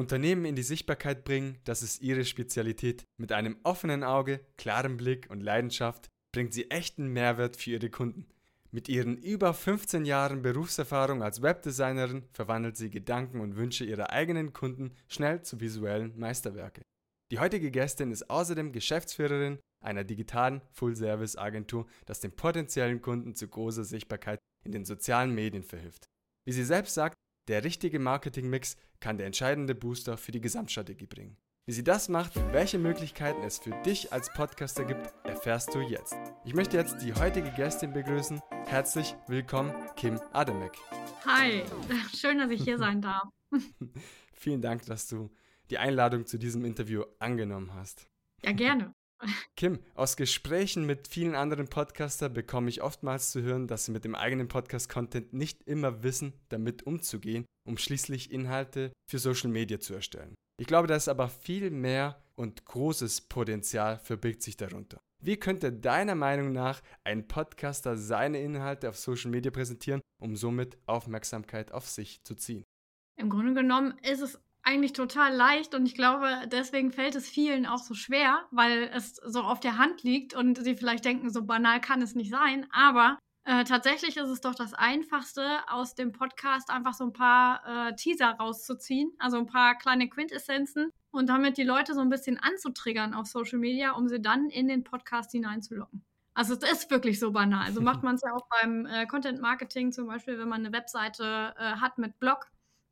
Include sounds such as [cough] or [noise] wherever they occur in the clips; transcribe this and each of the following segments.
Unternehmen in die Sichtbarkeit bringen, das ist ihre Spezialität. Mit einem offenen Auge, klarem Blick und Leidenschaft bringt sie echten Mehrwert für ihre Kunden. Mit ihren über 15 Jahren Berufserfahrung als Webdesignerin verwandelt sie Gedanken und Wünsche ihrer eigenen Kunden schnell zu visuellen Meisterwerke. Die heutige Gästin ist außerdem Geschäftsführerin einer digitalen Full-Service-Agentur, das den potenziellen Kunden zu großer Sichtbarkeit in den sozialen Medien verhilft. Wie sie selbst sagt, der richtige Marketingmix kann der entscheidende Booster für die Gesamtstrategie bringen. Wie sie das macht und welche Möglichkeiten es für dich als Podcaster gibt, erfährst du jetzt. Ich möchte jetzt die heutige Gästin begrüßen. Herzlich willkommen, Kim Ademek. Hi, [laughs] schön, dass ich hier sein darf. [laughs] Vielen Dank, dass du die Einladung zu diesem Interview angenommen hast. Ja, gerne. Kim, aus Gesprächen mit vielen anderen Podcaster bekomme ich oftmals zu hören, dass sie mit dem eigenen Podcast-Content nicht immer wissen, damit umzugehen, um schließlich Inhalte für Social Media zu erstellen. Ich glaube, da ist aber viel mehr und großes Potenzial verbirgt sich darunter. Wie könnte deiner Meinung nach ein Podcaster seine Inhalte auf Social Media präsentieren, um somit Aufmerksamkeit auf sich zu ziehen? Im Grunde genommen ist es eigentlich total leicht und ich glaube, deswegen fällt es vielen auch so schwer, weil es so auf der Hand liegt und sie vielleicht denken, so banal kann es nicht sein. Aber äh, tatsächlich ist es doch das Einfachste, aus dem Podcast einfach so ein paar äh, Teaser rauszuziehen, also ein paar kleine Quintessenzen und damit die Leute so ein bisschen anzutriggern auf Social Media, um sie dann in den Podcast hineinzulocken. Also es ist wirklich so banal. So macht [laughs] man es ja auch beim äh, Content Marketing zum Beispiel, wenn man eine Webseite äh, hat mit Blog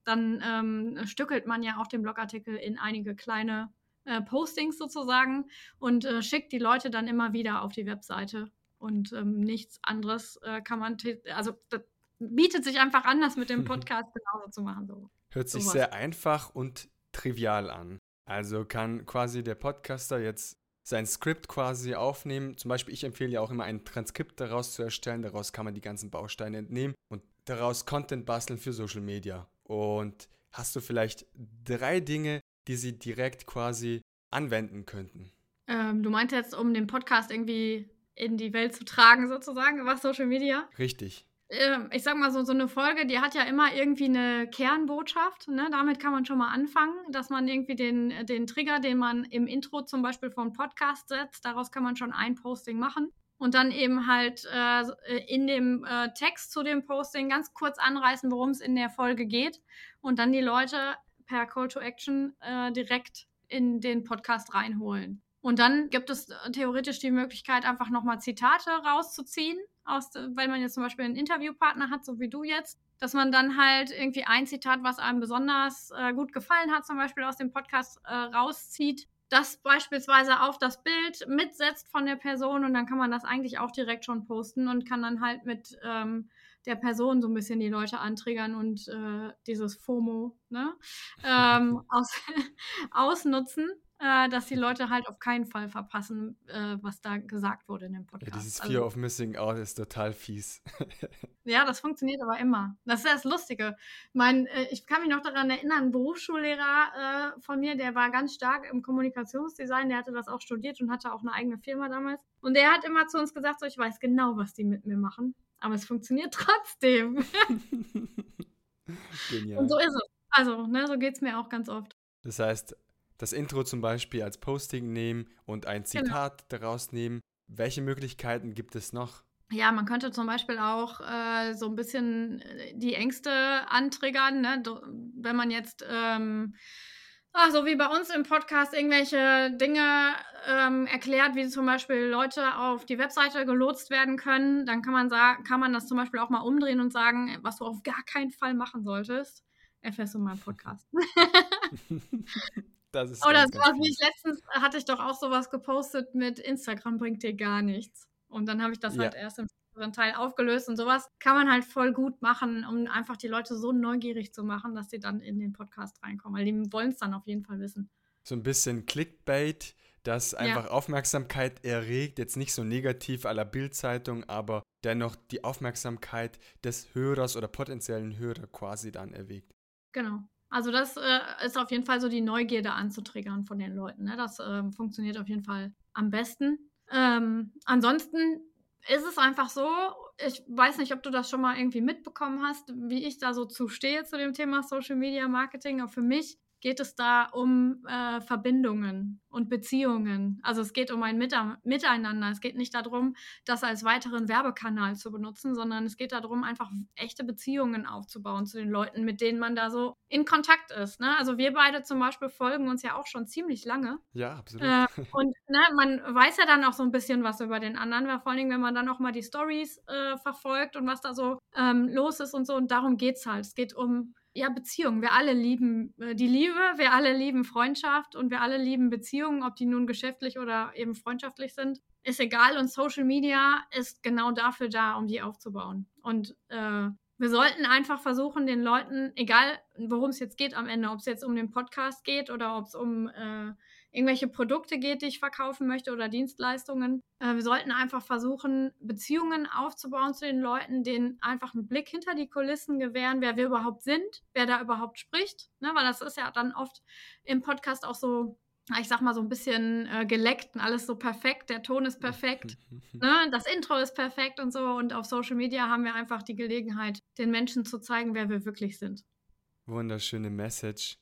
dann ähm, stückelt man ja auch den Blogartikel in einige kleine äh, Postings sozusagen und äh, schickt die Leute dann immer wieder auf die Webseite. Und ähm, nichts anderes äh, kann man, also das bietet sich einfach an, das mit dem [laughs] Podcast genauso zu machen. So. Hört sich so sehr einfach und trivial an. Also kann quasi der Podcaster jetzt sein Skript quasi aufnehmen. Zum Beispiel, ich empfehle ja auch immer ein Transkript daraus zu erstellen. Daraus kann man die ganzen Bausteine entnehmen und daraus Content basteln für Social Media. Und hast du vielleicht drei Dinge, die sie direkt quasi anwenden könnten? Ähm, du meinst jetzt, um den Podcast irgendwie in die Welt zu tragen, sozusagen, was Social Media? Richtig. Ähm, ich sag mal so, so eine Folge, die hat ja immer irgendwie eine Kernbotschaft. Ne? Damit kann man schon mal anfangen, dass man irgendwie den, den Trigger, den man im Intro zum Beispiel vom Podcast setzt, daraus kann man schon ein Posting machen und dann eben halt äh, in dem äh, Text zu dem Posting ganz kurz anreißen, worum es in der Folge geht und dann die Leute per Call to Action äh, direkt in den Podcast reinholen. Und dann gibt es äh, theoretisch die Möglichkeit, einfach nochmal Zitate rauszuziehen, aus, wenn man jetzt zum Beispiel einen Interviewpartner hat, so wie du jetzt, dass man dann halt irgendwie ein Zitat, was einem besonders äh, gut gefallen hat, zum Beispiel aus dem Podcast äh, rauszieht das beispielsweise auf das Bild mitsetzt von der Person und dann kann man das eigentlich auch direkt schon posten und kann dann halt mit ähm, der Person so ein bisschen die Leute antriggern und äh, dieses FOMO ne, ähm, [laughs] aus, ausnutzen äh, dass die Leute halt auf keinen Fall verpassen, äh, was da gesagt wurde in dem Podcast. Ja, dieses Fear also, of Missing Out ist total fies. [laughs] ja, das funktioniert aber immer. Das ist das Lustige. Mein, äh, ich kann mich noch daran erinnern, ein Berufsschullehrer äh, von mir, der war ganz stark im Kommunikationsdesign, der hatte das auch studiert und hatte auch eine eigene Firma damals. Und der hat immer zu uns gesagt, so, ich weiß genau, was die mit mir machen, aber es funktioniert [laughs] trotzdem. Genial. Und so ist es. Also, ne, so geht es mir auch ganz oft. Das heißt, das Intro zum Beispiel als Posting nehmen und ein genau. Zitat genau. daraus nehmen. Welche Möglichkeiten gibt es noch? Ja, man könnte zum Beispiel auch äh, so ein bisschen äh, die Ängste antriggern, ne? wenn man jetzt, ähm, ach, so wie bei uns im Podcast, irgendwelche Dinge ähm, erklärt, wie zum Beispiel Leute auf die Webseite gelotst werden können, dann kann man, sagen, kann man das zum Beispiel auch mal umdrehen und sagen, was du auf gar keinen Fall machen solltest, erfährst du mal im Podcast. [laughs] [laughs] Das ist Oder sowas wie ich letztens hatte ich doch auch sowas gepostet mit Instagram bringt dir gar nichts. Und dann habe ich das ja. halt erst im Teil aufgelöst und sowas kann man halt voll gut machen, um einfach die Leute so neugierig zu machen, dass sie dann in den Podcast reinkommen, weil die wollen es dann auf jeden Fall wissen. So ein bisschen Clickbait, das einfach ja. Aufmerksamkeit erregt, jetzt nicht so negativ aller Bildzeitung, aber dennoch die Aufmerksamkeit des Hörers oder potenziellen Hörer quasi dann erwägt. Genau. Also das äh, ist auf jeden Fall so die Neugierde anzutriggern von den Leuten. Ne? Das äh, funktioniert auf jeden Fall am besten. Ähm, ansonsten ist es einfach so, ich weiß nicht, ob du das schon mal irgendwie mitbekommen hast, wie ich da so zu stehe zu dem Thema Social Media Marketing. Aber für mich geht es da um äh, Verbindungen und Beziehungen. Also es geht um ein Miteinander. Es geht nicht darum, das als weiteren Werbekanal zu benutzen, sondern es geht darum, einfach echte Beziehungen aufzubauen zu den Leuten, mit denen man da so in Kontakt ist. Ne? Also wir beide zum Beispiel folgen uns ja auch schon ziemlich lange. Ja, absolut. Äh, [laughs] und ne, man weiß ja dann auch so ein bisschen was über den anderen, weil vor allen Dingen, wenn man dann auch mal die Stories äh, verfolgt und was da so ähm, los ist und so. Und darum geht es halt. Es geht um ja, Beziehungen. Wir alle lieben äh, die Liebe, wir alle lieben Freundschaft und wir alle lieben Beziehungen, ob die nun geschäftlich oder eben freundschaftlich sind. Ist egal und Social Media ist genau dafür da, um die aufzubauen. Und äh, wir sollten einfach versuchen, den Leuten, egal worum es jetzt geht am Ende, ob es jetzt um den Podcast geht oder ob es um äh, irgendwelche Produkte geht, die ich verkaufen möchte oder Dienstleistungen. Äh, wir sollten einfach versuchen, Beziehungen aufzubauen zu den Leuten, denen einfach einen Blick hinter die Kulissen gewähren, wer wir überhaupt sind, wer da überhaupt spricht. Ne? Weil das ist ja dann oft im Podcast auch so ich sag mal so ein bisschen äh, geleckt und alles so perfekt, der Ton ist perfekt, [laughs] ne? das Intro ist perfekt und so. Und auf Social Media haben wir einfach die Gelegenheit, den Menschen zu zeigen, wer wir wirklich sind. Wunderschöne Message.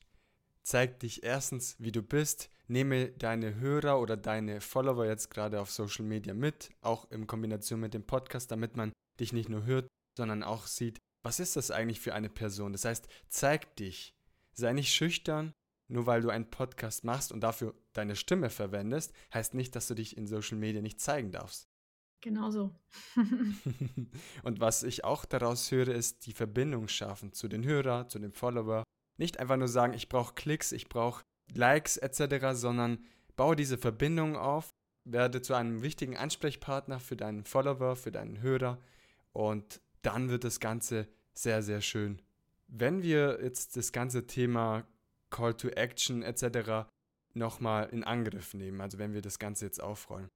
Zeig dich erstens, wie du bist, nehme deine Hörer oder deine Follower jetzt gerade auf Social Media mit, auch in Kombination mit dem Podcast, damit man dich nicht nur hört, sondern auch sieht, was ist das eigentlich für eine Person? Das heißt, zeig dich. Sei nicht schüchtern, nur weil du einen Podcast machst und dafür deine Stimme verwendest, heißt nicht, dass du dich in Social Media nicht zeigen darfst. Genau so. [laughs] [laughs] und was ich auch daraus höre, ist die Verbindung schaffen zu den Hörer, zu den Follower. Nicht einfach nur sagen, ich brauche Klicks, ich brauche Likes etc., sondern baue diese Verbindung auf, werde zu einem wichtigen Ansprechpartner für deinen Follower, für deinen Hörer und dann wird das Ganze sehr, sehr schön. Wenn wir jetzt das ganze Thema Call to Action etc. nochmal in Angriff nehmen, also wenn wir das Ganze jetzt aufrollen.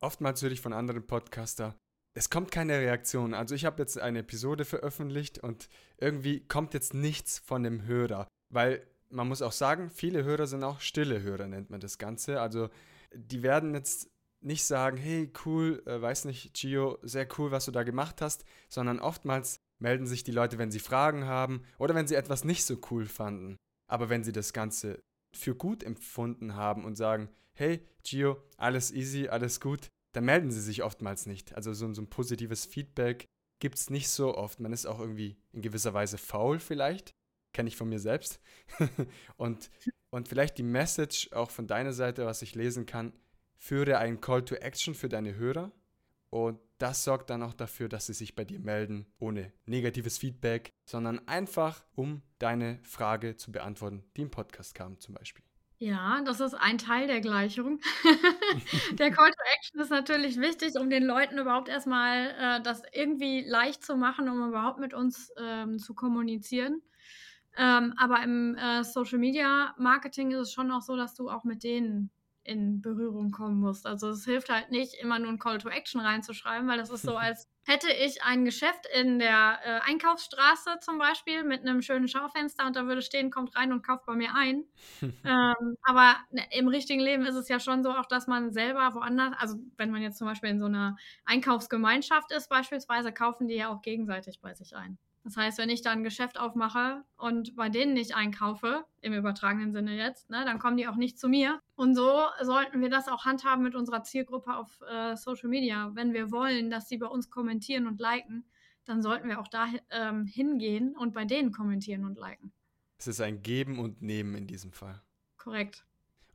Oftmals höre ich von anderen Podcaster, es kommt keine Reaktion. Also ich habe jetzt eine Episode veröffentlicht und irgendwie kommt jetzt nichts von dem Hörer, weil man muss auch sagen, viele Hörer sind auch stille Hörer, nennt man das Ganze. Also die werden jetzt nicht sagen, hey, cool, äh, weiß nicht, Gio, sehr cool, was du da gemacht hast, sondern oftmals melden sich die Leute, wenn sie Fragen haben oder wenn sie etwas nicht so cool fanden. Aber wenn sie das Ganze für gut empfunden haben und sagen, hey, Gio, alles easy, alles gut, dann melden sie sich oftmals nicht. Also so, so ein positives Feedback gibt es nicht so oft. Man ist auch irgendwie in gewisser Weise faul vielleicht kenne ich von mir selbst. [laughs] und, und vielleicht die Message auch von deiner Seite, was ich lesen kann, führe einen Call to Action für deine Hörer. Und das sorgt dann auch dafür, dass sie sich bei dir melden, ohne negatives Feedback, sondern einfach, um deine Frage zu beantworten, die im Podcast kam zum Beispiel. Ja, das ist ein Teil der Gleichung. [laughs] der Call to Action ist natürlich wichtig, um den Leuten überhaupt erstmal äh, das irgendwie leicht zu machen, um überhaupt mit uns ähm, zu kommunizieren. Ähm, aber im äh, Social Media Marketing ist es schon auch so, dass du auch mit denen in Berührung kommen musst. Also es hilft halt nicht, immer nur ein Call to Action reinzuschreiben, weil das ist so, [laughs] als hätte ich ein Geschäft in der äh, Einkaufsstraße zum Beispiel mit einem schönen Schaufenster und da würde stehen, kommt rein und kauft bei mir ein. [laughs] ähm, aber ne, im richtigen Leben ist es ja schon so auch, dass man selber woanders, also wenn man jetzt zum Beispiel in so einer Einkaufsgemeinschaft ist beispielsweise, kaufen die ja auch gegenseitig bei sich ein. Das heißt, wenn ich da ein Geschäft aufmache und bei denen nicht einkaufe, im übertragenen Sinne jetzt, ne, dann kommen die auch nicht zu mir. Und so sollten wir das auch handhaben mit unserer Zielgruppe auf äh, Social Media. Wenn wir wollen, dass sie bei uns kommentieren und liken, dann sollten wir auch da ähm, hingehen und bei denen kommentieren und liken. Es ist ein Geben und Nehmen in diesem Fall. Korrekt.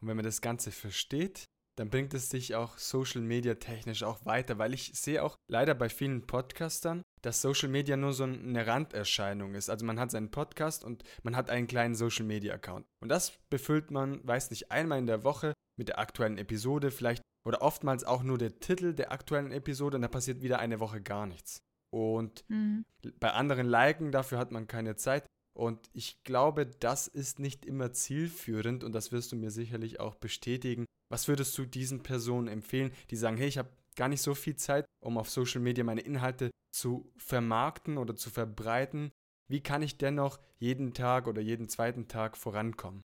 Und wenn man das Ganze versteht, dann bringt es dich auch Social Media technisch auch weiter, weil ich sehe auch leider bei vielen Podcastern, dass Social Media nur so eine Randerscheinung ist. Also man hat seinen Podcast und man hat einen kleinen Social Media Account. Und das befüllt man, weiß nicht, einmal in der Woche mit der aktuellen Episode vielleicht oder oftmals auch nur der Titel der aktuellen Episode und da passiert wieder eine Woche gar nichts. Und mhm. bei anderen Liken, dafür hat man keine Zeit. Und ich glaube, das ist nicht immer zielführend und das wirst du mir sicherlich auch bestätigen. Was würdest du diesen Personen empfehlen, die sagen, hey, ich habe gar nicht so viel Zeit, um auf Social Media meine Inhalte zu vermarkten oder zu verbreiten? Wie kann ich dennoch jeden Tag oder jeden zweiten Tag vorankommen?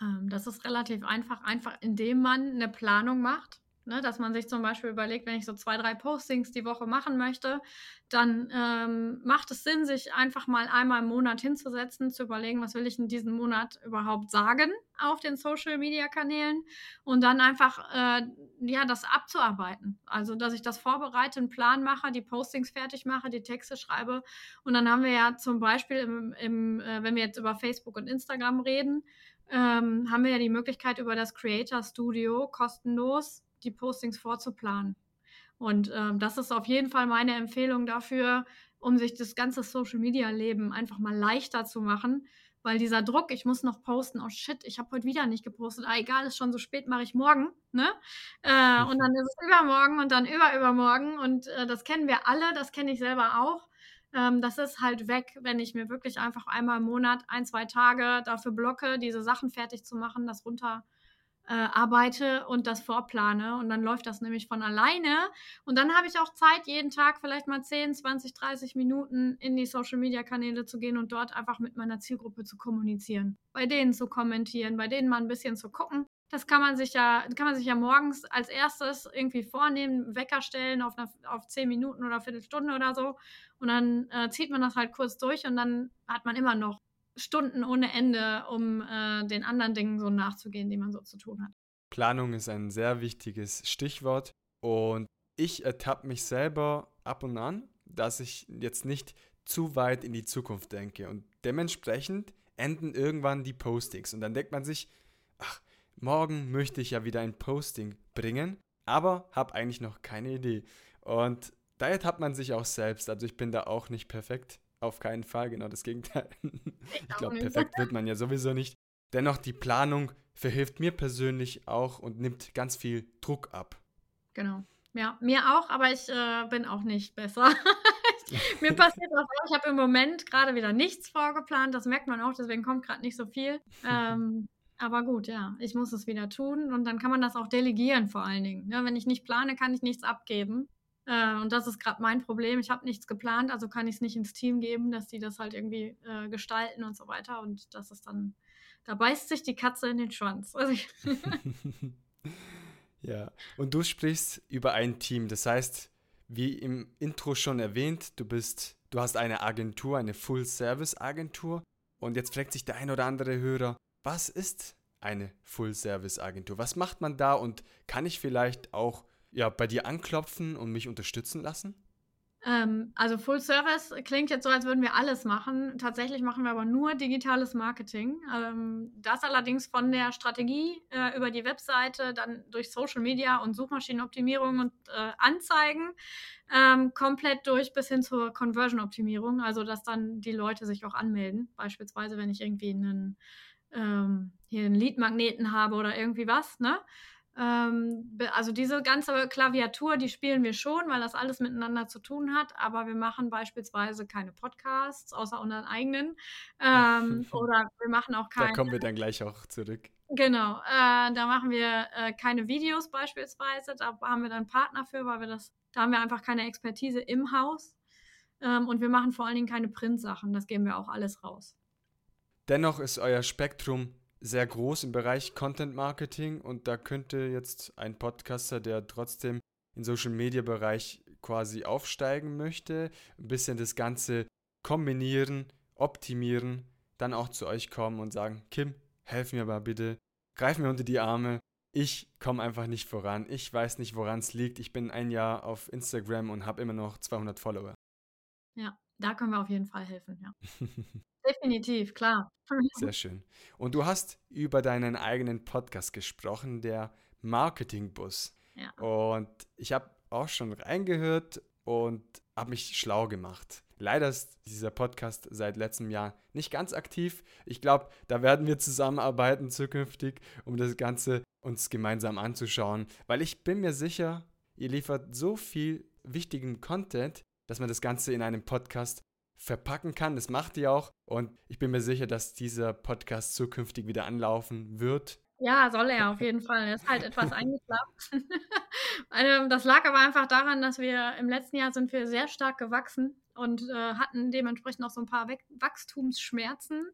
Ähm, das ist relativ einfach, einfach indem man eine Planung macht Ne, dass man sich zum Beispiel überlegt, wenn ich so zwei, drei Postings die Woche machen möchte, dann ähm, macht es Sinn, sich einfach mal einmal im Monat hinzusetzen, zu überlegen, was will ich in diesem Monat überhaupt sagen auf den Social-Media-Kanälen und dann einfach äh, ja, das abzuarbeiten. Also, dass ich das vorbereite, einen Plan mache, die Postings fertig mache, die Texte schreibe und dann haben wir ja zum Beispiel, im, im, äh, wenn wir jetzt über Facebook und Instagram reden, ähm, haben wir ja die Möglichkeit, über das Creator Studio kostenlos die Postings vorzuplanen. Und ähm, das ist auf jeden Fall meine Empfehlung dafür, um sich das ganze Social-Media-Leben einfach mal leichter zu machen. Weil dieser Druck, ich muss noch posten, oh shit, ich habe heute wieder nicht gepostet, ah, egal, ist schon so spät, mache ich morgen. Ne? Äh, und dann ist es übermorgen und dann überübermorgen. Und äh, das kennen wir alle, das kenne ich selber auch. Ähm, das ist halt weg, wenn ich mir wirklich einfach einmal im Monat, ein, zwei Tage dafür blocke, diese Sachen fertig zu machen, das runter äh, arbeite und das vorplane. Und dann läuft das nämlich von alleine. Und dann habe ich auch Zeit, jeden Tag vielleicht mal 10, 20, 30 Minuten in die Social-Media-Kanäle zu gehen und dort einfach mit meiner Zielgruppe zu kommunizieren. Bei denen zu kommentieren, bei denen mal ein bisschen zu gucken. Das kann man sich ja, kann man sich ja morgens als erstes irgendwie vornehmen, Wecker stellen auf, eine, auf 10 Minuten oder Viertelstunde oder so. Und dann äh, zieht man das halt kurz durch und dann hat man immer noch Stunden ohne Ende, um äh, den anderen Dingen so nachzugehen, die man so zu tun hat. Planung ist ein sehr wichtiges Stichwort und ich ertappe mich selber ab und an, dass ich jetzt nicht zu weit in die Zukunft denke und dementsprechend enden irgendwann die Postings und dann denkt man sich, ach, morgen möchte ich ja wieder ein Posting bringen, aber habe eigentlich noch keine Idee. Und da ertappt man sich auch selbst, also ich bin da auch nicht perfekt. Auf keinen Fall, genau das Gegenteil. [laughs] Ich glaube, perfekt wird man ja sowieso nicht. Dennoch, die Planung verhilft mir persönlich auch und nimmt ganz viel Druck ab. Genau. Ja, mir auch, aber ich äh, bin auch nicht besser. [laughs] mir passiert auch, ich habe im Moment gerade wieder nichts vorgeplant, das merkt man auch, deswegen kommt gerade nicht so viel. Ähm, [laughs] aber gut, ja, ich muss es wieder tun und dann kann man das auch delegieren vor allen Dingen. Ja, ne? wenn ich nicht plane, kann ich nichts abgeben. Äh, und das ist gerade mein Problem. Ich habe nichts geplant, also kann ich es nicht ins Team geben, dass die das halt irgendwie äh, gestalten und so weiter. Und das ist dann, da beißt sich die Katze in den Schwanz. Also [laughs] ja, und du sprichst über ein Team. Das heißt, wie im Intro schon erwähnt, du bist, du hast eine Agentur, eine Full-Service-Agentur. Und jetzt fragt sich der ein oder andere Hörer, was ist eine Full-Service-Agentur? Was macht man da und kann ich vielleicht auch ja, bei dir anklopfen und mich unterstützen lassen? Ähm, also Full Service klingt jetzt so, als würden wir alles machen. Tatsächlich machen wir aber nur digitales Marketing. Ähm, das allerdings von der Strategie äh, über die Webseite, dann durch Social Media und Suchmaschinenoptimierung und äh, Anzeigen ähm, komplett durch bis hin zur Conversion-Optimierung. Also dass dann die Leute sich auch anmelden. Beispielsweise, wenn ich irgendwie einen, ähm, hier einen Lead-Magneten habe oder irgendwie was, ne? Ähm, also diese ganze Klaviatur, die spielen wir schon, weil das alles miteinander zu tun hat, aber wir machen beispielsweise keine Podcasts, außer unseren eigenen. Ähm, [laughs] oder wir machen auch keine. Da kommen wir dann gleich auch zurück. Genau, äh, da machen wir äh, keine Videos beispielsweise, da haben wir dann Partner für, weil wir das, da haben wir einfach keine Expertise im Haus. Ähm, und wir machen vor allen Dingen keine Printsachen, das geben wir auch alles raus. Dennoch ist euer Spektrum sehr groß im Bereich Content Marketing und da könnte jetzt ein Podcaster, der trotzdem im Social Media Bereich quasi aufsteigen möchte, ein bisschen das Ganze kombinieren, optimieren, dann auch zu euch kommen und sagen, Kim, helf mir aber bitte, greif mir unter die Arme. Ich komme einfach nicht voran. Ich weiß nicht, woran es liegt. Ich bin ein Jahr auf Instagram und habe immer noch 200 Follower. Ja, da können wir auf jeden Fall helfen, ja. [laughs] Definitiv, klar. [laughs] Sehr schön. Und du hast über deinen eigenen Podcast gesprochen, der Marketingbus. Ja. Und ich habe auch schon reingehört und habe mich schlau gemacht. Leider ist dieser Podcast seit letztem Jahr nicht ganz aktiv. Ich glaube, da werden wir zusammenarbeiten zukünftig, um das Ganze uns gemeinsam anzuschauen, weil ich bin mir sicher, ihr liefert so viel wichtigen Content, dass man das Ganze in einem Podcast verpacken kann. Das macht ihr auch. Und ich bin mir sicher, dass dieser Podcast zukünftig wieder anlaufen wird. Ja, soll er auf jeden Fall. Er ist halt etwas [laughs] eingeklappt. [laughs] Ähm, das lag aber einfach daran, dass wir im letzten Jahr sind wir sehr stark gewachsen und äh, hatten dementsprechend auch so ein paar Wachstumsschmerzen.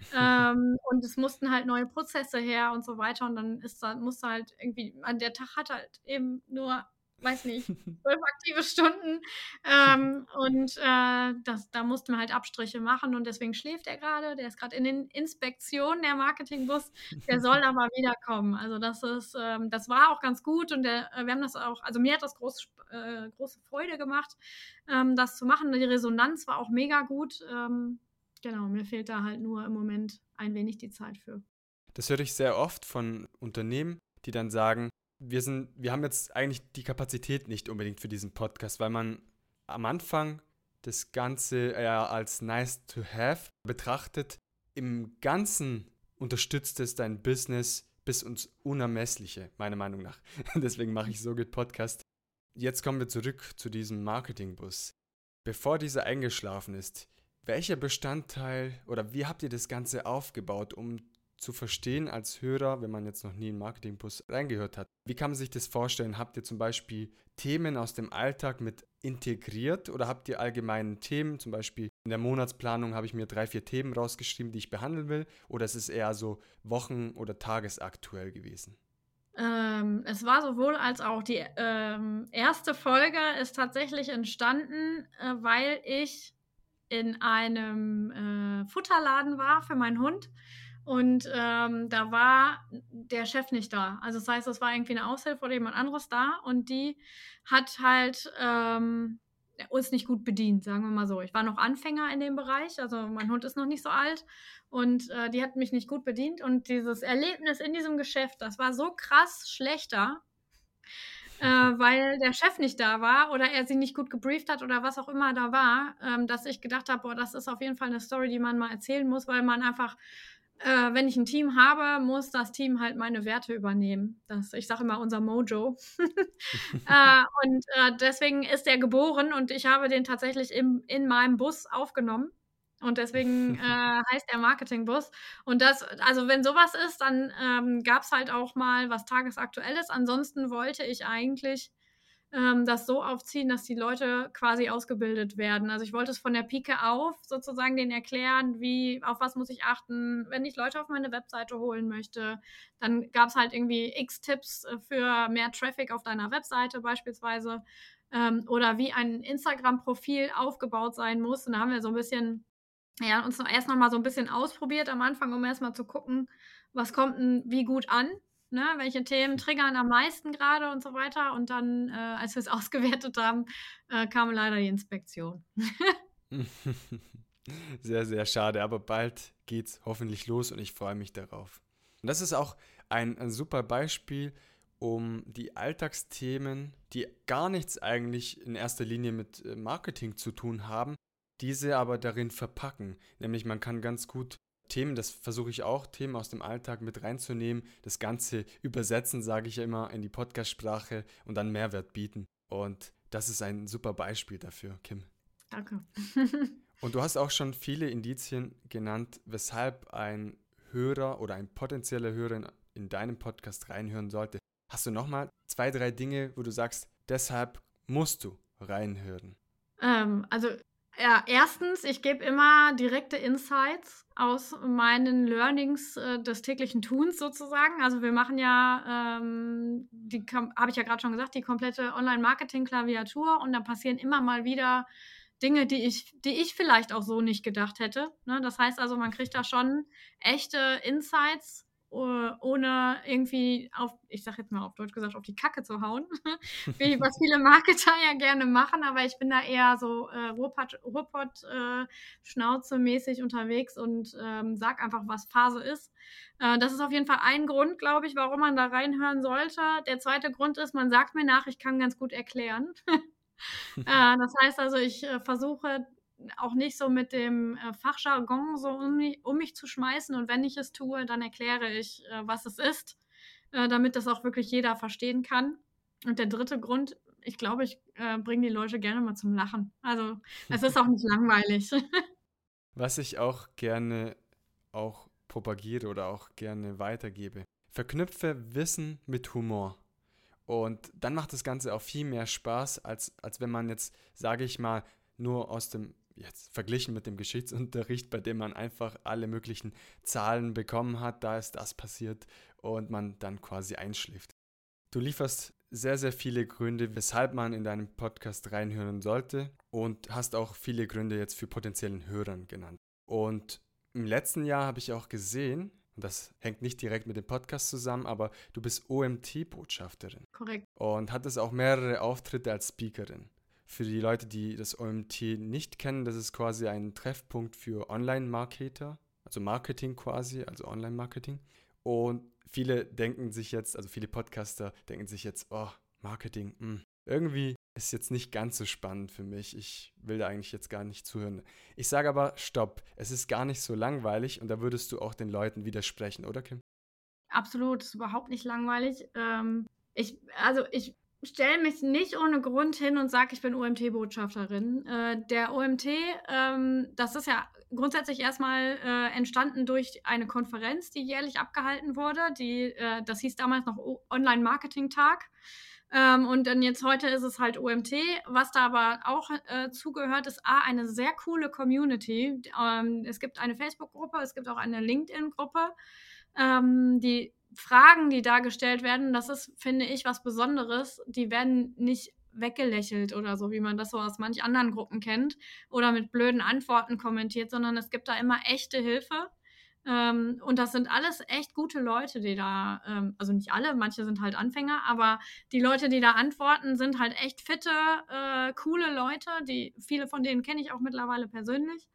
[laughs] ähm, und es mussten halt neue Prozesse her und so weiter. Und dann ist da, musste halt irgendwie, an der Tag hat halt eben nur weiß nicht, [laughs] zwölf aktive Stunden. Ähm, und äh, das, da mussten wir halt Abstriche machen und deswegen schläft er gerade. Der ist gerade in den Inspektionen, der Marketingbus. Der soll aber wiederkommen. Also das ist, ähm, das war auch ganz gut und der, äh, wir haben das auch, also mir hat das groß, äh, große Freude gemacht, ähm, das zu machen. Die Resonanz war auch mega gut. Ähm, genau, mir fehlt da halt nur im Moment ein wenig die Zeit für. Das höre ich sehr oft von Unternehmen, die dann sagen, wir sind, wir haben jetzt eigentlich die Kapazität nicht unbedingt für diesen Podcast, weil man am Anfang das Ganze eher als nice to have betrachtet. Im Ganzen unterstützt es dein Business bis ins Unermessliche, meiner Meinung nach. [laughs] Deswegen mache ich so gut Podcast. Jetzt kommen wir zurück zu diesem Marketingbus. Bevor dieser eingeschlafen ist, welcher Bestandteil oder wie habt ihr das Ganze aufgebaut, um zu verstehen als Hörer, wenn man jetzt noch nie in Marketingbus reingehört hat. Wie kann man sich das vorstellen? Habt ihr zum Beispiel Themen aus dem Alltag mit integriert oder habt ihr allgemeine Themen? Zum Beispiel in der Monatsplanung habe ich mir drei, vier Themen rausgeschrieben, die ich behandeln will. Oder ist es eher so wochen- oder tagesaktuell gewesen? Ähm, es war sowohl als auch. Die ähm, erste Folge ist tatsächlich entstanden, äh, weil ich in einem äh, Futterladen war für meinen Hund und ähm, da war der Chef nicht da. Also das heißt, es war irgendwie eine Aushilfe oder jemand anderes da und die hat halt ähm, uns nicht gut bedient, sagen wir mal so. Ich war noch Anfänger in dem Bereich, also mein Hund ist noch nicht so alt und äh, die hat mich nicht gut bedient und dieses Erlebnis in diesem Geschäft, das war so krass schlechter, äh, weil der Chef nicht da war oder er sie nicht gut gebrieft hat oder was auch immer da war, ähm, dass ich gedacht habe, boah, das ist auf jeden Fall eine Story, die man mal erzählen muss, weil man einfach äh, wenn ich ein Team habe, muss das Team halt meine Werte übernehmen. Das, ich sage immer unser Mojo. [laughs] äh, und äh, deswegen ist er geboren und ich habe den tatsächlich im, in meinem Bus aufgenommen. Und deswegen [laughs] äh, heißt er Marketingbus. Und das, also wenn sowas ist, dann ähm, gab es halt auch mal was Tagesaktuelles. Ansonsten wollte ich eigentlich ähm, das so aufziehen, dass die Leute quasi ausgebildet werden. Also ich wollte es von der Pike auf sozusagen denen erklären, wie, auf was muss ich achten, wenn ich Leute auf meine Webseite holen möchte. Dann gab es halt irgendwie x Tipps äh, für mehr Traffic auf deiner Webseite beispielsweise. Ähm, oder wie ein Instagram-Profil aufgebaut sein muss. Und da haben wir so ein bisschen, ja, uns erst noch mal so ein bisschen ausprobiert am Anfang, um erstmal zu gucken, was kommt denn wie gut an ne, welche Themen triggern am meisten gerade und so weiter. Und dann, äh, als wir es [laughs] ausgewertet haben, äh, kam leider die Inspektion. [laughs] sehr, sehr schade, aber bald geht's hoffentlich los und ich freue mich darauf. Und das ist auch ein, ein super Beispiel, um die Alltagsthemen, die gar nichts eigentlich in erster Linie mit äh, Marketing zu tun haben, diese aber darin verpacken. Nämlich man kann ganz gut Themen, das versuche ich auch, Themen aus dem Alltag mit reinzunehmen, das Ganze übersetzen, sage ich ja immer, in die Podcast-Sprache und dann Mehrwert bieten. Und das ist ein super Beispiel dafür, Kim. Danke. [laughs] und du hast auch schon viele Indizien genannt, weshalb ein Hörer oder ein potenzieller Hörer in, in deinem Podcast reinhören sollte. Hast du nochmal zwei, drei Dinge, wo du sagst, deshalb musst du reinhören? Ähm, also ja, erstens, ich gebe immer direkte Insights aus meinen Learnings äh, des täglichen Tuns sozusagen. Also wir machen ja, ähm, die habe ich ja gerade schon gesagt, die komplette Online-Marketing-Klaviatur und da passieren immer mal wieder Dinge, die ich, die ich vielleicht auch so nicht gedacht hätte. Ne? Das heißt also, man kriegt da schon echte Insights ohne irgendwie auf, ich sag jetzt mal auf Deutsch gesagt, auf die Kacke zu hauen, [laughs] wie was viele Marketer ja gerne machen, aber ich bin da eher so äh, Ruhrpott-Schnauze-mäßig äh, unterwegs und ähm, sag einfach, was Phase ist. Äh, das ist auf jeden Fall ein Grund, glaube ich, warum man da reinhören sollte. Der zweite Grund ist, man sagt mir nach, ich kann ganz gut erklären. [laughs] äh, das heißt also, ich äh, versuche auch nicht so mit dem äh, Fachjargon so um mich, um mich, zu schmeißen. Und wenn ich es tue, dann erkläre ich, äh, was es ist, äh, damit das auch wirklich jeder verstehen kann. Und der dritte Grund, ich glaube, ich äh, bringe die Leute gerne mal zum Lachen. Also es ist auch nicht [laughs] langweilig. [laughs] Was ich auch gerne auch propagiere oder auch gerne weitergebe. Verknüpfe Wissen mit Humor. Und dann macht das Ganze auch viel mehr Spaß, als, als wenn man jetzt, sage ich mal, nur aus dem, jetzt verglichen mit dem Geschichtsunterricht, bei dem man einfach alle möglichen Zahlen bekommen hat, da ist das passiert und man dann quasi einschläft. Du lieferst sehr, sehr viele Gründe, weshalb man in deinem Podcast reinhören sollte und hast auch viele Gründe jetzt für potenziellen Hörern genannt. Und im letzten Jahr habe ich auch gesehen, und das hängt nicht direkt mit dem Podcast zusammen, aber du bist OMT-Botschafterin. Korrekt. Und hattest auch mehrere Auftritte als Speakerin. Für die Leute, die das OMT nicht kennen, das ist quasi ein Treffpunkt für Online-Marketer, also Marketing quasi, also Online-Marketing. Und viele denken sich jetzt, also viele Podcaster denken sich jetzt, oh, Marketing, mh, hm, irgendwie ist jetzt nicht ganz so spannend für mich. Ich will da eigentlich jetzt gar nicht zuhören. Ich sage aber, stopp, es ist gar nicht so langweilig und da würdest du auch den Leuten widersprechen, oder Kim? Absolut, ist überhaupt nicht langweilig. Ähm, ich, also ich stelle mich nicht ohne Grund hin und sage, ich bin OMT-Botschafterin. Äh, der OMT, ähm, das ist ja grundsätzlich erstmal äh, entstanden durch eine Konferenz, die jährlich abgehalten wurde. Die, äh, das hieß damals noch Online-Marketing-Tag. Ähm, und dann jetzt heute ist es halt OMT. Was da aber auch äh, zugehört, ist A, eine sehr coole Community. Ähm, es gibt eine Facebook-Gruppe, es gibt auch eine LinkedIn-Gruppe. Ähm, die Fragen, die da gestellt werden, das ist, finde ich, was Besonderes. Die werden nicht weggelächelt oder so, wie man das so aus manch anderen Gruppen kennt oder mit blöden Antworten kommentiert, sondern es gibt da immer echte Hilfe. Ähm, und das sind alles echt gute Leute, die da, ähm, also nicht alle, manche sind halt Anfänger, aber die Leute, die da antworten, sind halt echt fitte, äh, coole Leute, die viele von denen kenne ich auch mittlerweile persönlich.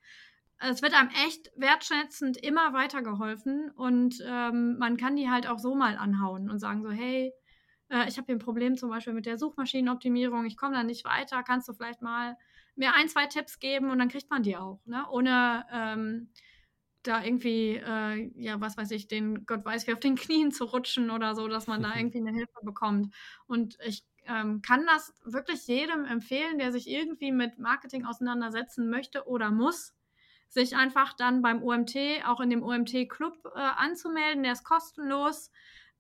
Es wird einem echt wertschätzend immer weitergeholfen und ähm, man kann die halt auch so mal anhauen und sagen so, hey, äh, ich habe hier ein Problem zum Beispiel mit der Suchmaschinenoptimierung, ich komme da nicht weiter, kannst du vielleicht mal mir ein, zwei Tipps geben und dann kriegt man die auch, ne? ohne ähm, da irgendwie, äh, ja, was weiß ich, den Gott weiß wie auf den Knien zu rutschen oder so, dass man da [laughs] irgendwie eine Hilfe bekommt. Und ich ähm, kann das wirklich jedem empfehlen, der sich irgendwie mit Marketing auseinandersetzen möchte oder muss, sich einfach dann beim OMT, auch in dem OMT-Club äh, anzumelden. Der ist kostenlos.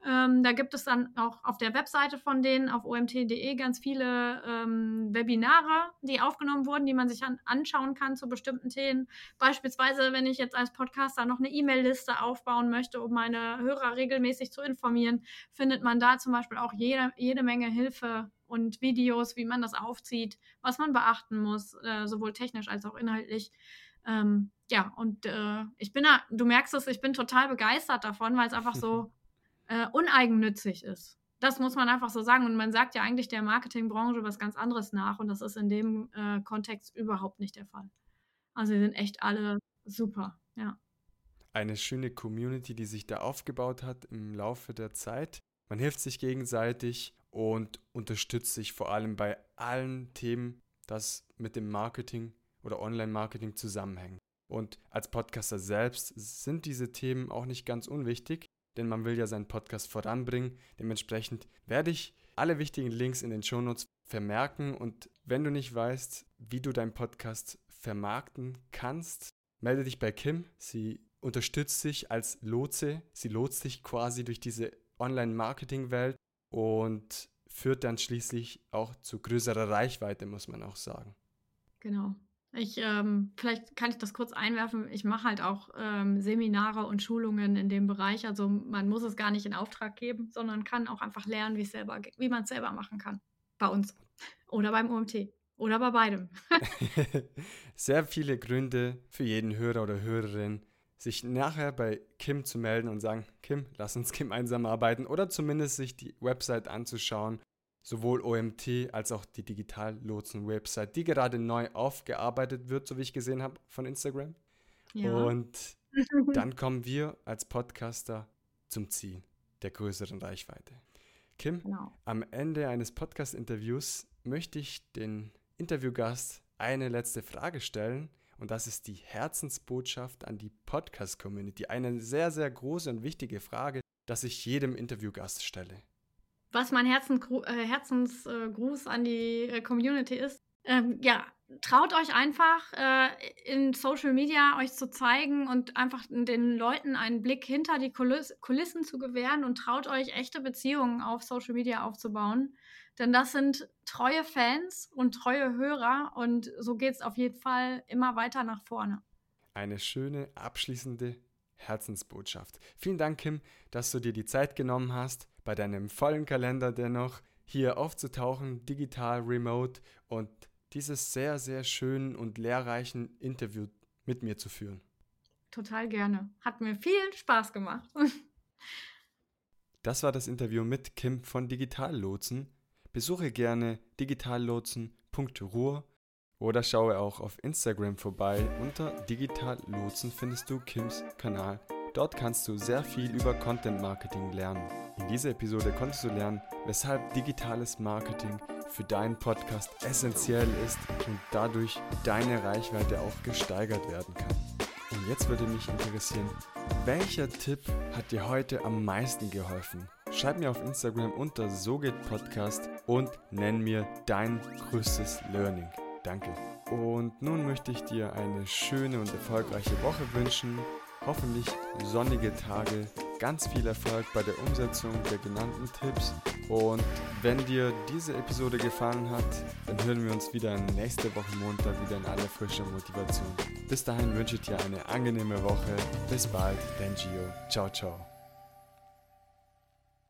Ähm, da gibt es dann auch auf der Webseite von denen, auf omt.de, ganz viele ähm, Webinare, die aufgenommen wurden, die man sich an, anschauen kann zu bestimmten Themen. Beispielsweise, wenn ich jetzt als Podcaster noch eine E-Mail-Liste aufbauen möchte, um meine Hörer regelmäßig zu informieren, findet man da zum Beispiel auch jede, jede Menge Hilfe und Videos, wie man das aufzieht, was man beachten muss, äh, sowohl technisch als auch inhaltlich. Ähm, ja, und äh, ich bin da, du merkst es, ich bin total begeistert davon, weil es einfach so [laughs] äh, uneigennützig ist. Das muss man einfach so sagen. Und man sagt ja eigentlich der Marketingbranche was ganz anderes nach. Und das ist in dem äh, Kontext überhaupt nicht der Fall. Also, sie sind echt alle super, ja. Eine schöne Community, die sich da aufgebaut hat im Laufe der Zeit. Man hilft sich gegenseitig und unterstützt sich vor allem bei allen Themen, das mit dem Marketing oder Online-Marketing zusammenhängt. Und als Podcaster selbst sind diese Themen auch nicht ganz unwichtig, denn man will ja seinen Podcast voranbringen. Dementsprechend werde ich alle wichtigen Links in den Shownotes vermerken und wenn du nicht weißt, wie du deinen Podcast vermarkten kannst, melde dich bei Kim. Sie unterstützt dich als Lotse. Sie lotst dich quasi durch diese Online-Marketing-Welt und führt dann schließlich auch zu größerer Reichweite, muss man auch sagen. Genau. Ich, ähm, vielleicht kann ich das kurz einwerfen. Ich mache halt auch ähm, Seminare und Schulungen in dem Bereich. Also man muss es gar nicht in Auftrag geben, sondern kann auch einfach lernen, wie, selber, wie man es selber machen kann. Bei uns. Oder beim OMT. Oder bei beidem. [laughs] Sehr viele Gründe für jeden Hörer oder Hörerin, sich nachher bei Kim zu melden und sagen, Kim, lass uns gemeinsam arbeiten oder zumindest sich die Website anzuschauen sowohl OMT als auch die Digitallotsen-Website, die gerade neu aufgearbeitet wird, so wie ich gesehen habe von Instagram. Ja. Und [laughs] dann kommen wir als Podcaster zum Ziel der größeren Reichweite. Kim, genau. am Ende eines Podcast-Interviews möchte ich den Interviewgast eine letzte Frage stellen. Und das ist die Herzensbotschaft an die Podcast-Community. Eine sehr, sehr große und wichtige Frage, dass ich jedem Interviewgast stelle was mein Herzensgru äh, Herzensgruß an die äh, Community ist. Ähm, ja, traut euch einfach äh, in Social Media euch zu zeigen und einfach den Leuten einen Blick hinter die Kuliss Kulissen zu gewähren und traut euch echte Beziehungen auf Social Media aufzubauen. Denn das sind treue Fans und treue Hörer und so geht es auf jeden Fall immer weiter nach vorne. Eine schöne abschließende Herzensbotschaft. Vielen Dank, Kim, dass du dir die Zeit genommen hast, bei deinem vollen Kalender dennoch hier aufzutauchen, digital, remote und dieses sehr, sehr schönen und lehrreichen Interview mit mir zu führen. Total gerne. Hat mir viel Spaß gemacht. Das war das Interview mit Kim von Digitallotsen. Besuche gerne digitallotsen.ruhr oder schaue auch auf Instagram vorbei. Unter Digitallotsen findest du Kims Kanal. Dort kannst du sehr viel über Content Marketing lernen. In dieser Episode konntest du lernen, weshalb digitales Marketing für deinen Podcast essentiell ist und dadurch deine Reichweite auch gesteigert werden kann. Und jetzt würde mich interessieren, welcher Tipp hat dir heute am meisten geholfen? Schreib mir auf Instagram unter SoGehtPodcast und nenn mir dein größtes Learning. Danke. Und nun möchte ich dir eine schöne und erfolgreiche Woche wünschen. Hoffentlich sonnige Tage ganz viel Erfolg bei der Umsetzung der genannten Tipps. Und wenn dir diese Episode gefallen hat, dann hören wir uns wieder nächste Woche Montag wieder in aller frischer Motivation. Bis dahin wünsche ich dir eine angenehme Woche. Bis bald, dein Gio. Ciao, ciao.